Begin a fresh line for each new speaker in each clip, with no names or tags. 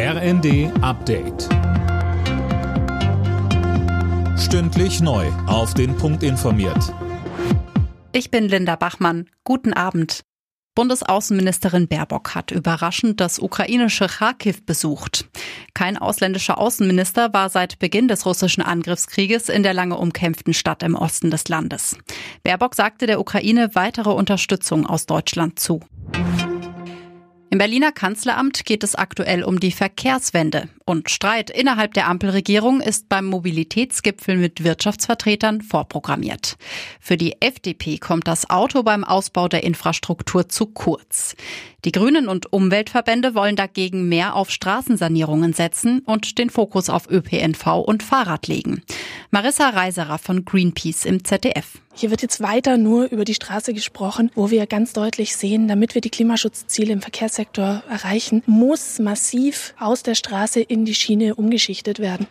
RND Update. Stündlich neu. Auf den Punkt informiert.
Ich bin Linda Bachmann. Guten Abend. Bundesaußenministerin Baerbock hat überraschend das ukrainische Kharkiv besucht. Kein ausländischer Außenminister war seit Beginn des russischen Angriffskrieges in der lange umkämpften Stadt im Osten des Landes. Baerbock sagte der Ukraine weitere Unterstützung aus Deutschland zu. Im Berliner Kanzleramt geht es aktuell um die Verkehrswende. Und Streit innerhalb der Ampelregierung ist beim Mobilitätsgipfel mit Wirtschaftsvertretern vorprogrammiert. Für die FDP kommt das Auto beim Ausbau der Infrastruktur zu kurz. Die Grünen und Umweltverbände wollen dagegen mehr auf Straßensanierungen setzen und den Fokus auf ÖPNV und Fahrrad legen. Marissa Reiserer von Greenpeace im ZDF.
Hier wird jetzt weiter nur über die Straße gesprochen, wo wir ganz deutlich sehen, damit wir die Klimaschutzziele im Verkehrssektor erreichen, muss massiv aus der Straße in die Schiene umgeschichtet werden.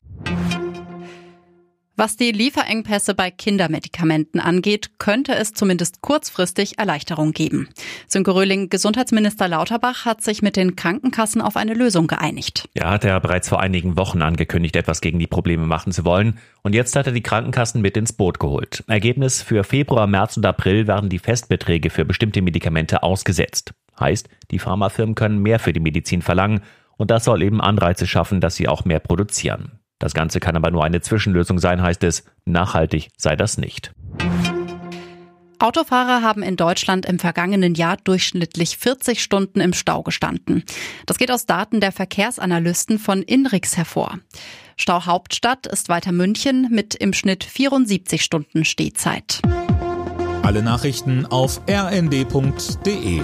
Was die Lieferengpässe bei Kindermedikamenten angeht, könnte es zumindest kurzfristig Erleichterung geben. Sönke Röhling, Gesundheitsminister Lauterbach hat sich mit den Krankenkassen auf eine Lösung geeinigt.
Ja, hat er bereits vor einigen Wochen angekündigt, etwas gegen die Probleme machen zu wollen. Und jetzt hat er die Krankenkassen mit ins Boot geholt. Ergebnis für Februar, März und April werden die Festbeträge für bestimmte Medikamente ausgesetzt. Heißt, die Pharmafirmen können mehr für die Medizin verlangen und das soll eben Anreize schaffen, dass sie auch mehr produzieren. Das Ganze kann aber nur eine Zwischenlösung sein, heißt es. Nachhaltig sei das nicht.
Autofahrer haben in Deutschland im vergangenen Jahr durchschnittlich 40 Stunden im Stau gestanden. Das geht aus Daten der Verkehrsanalysten von Inrix hervor. Stau Hauptstadt ist weiter München mit im Schnitt 74 Stunden Stehzeit.
Alle Nachrichten auf rnd.de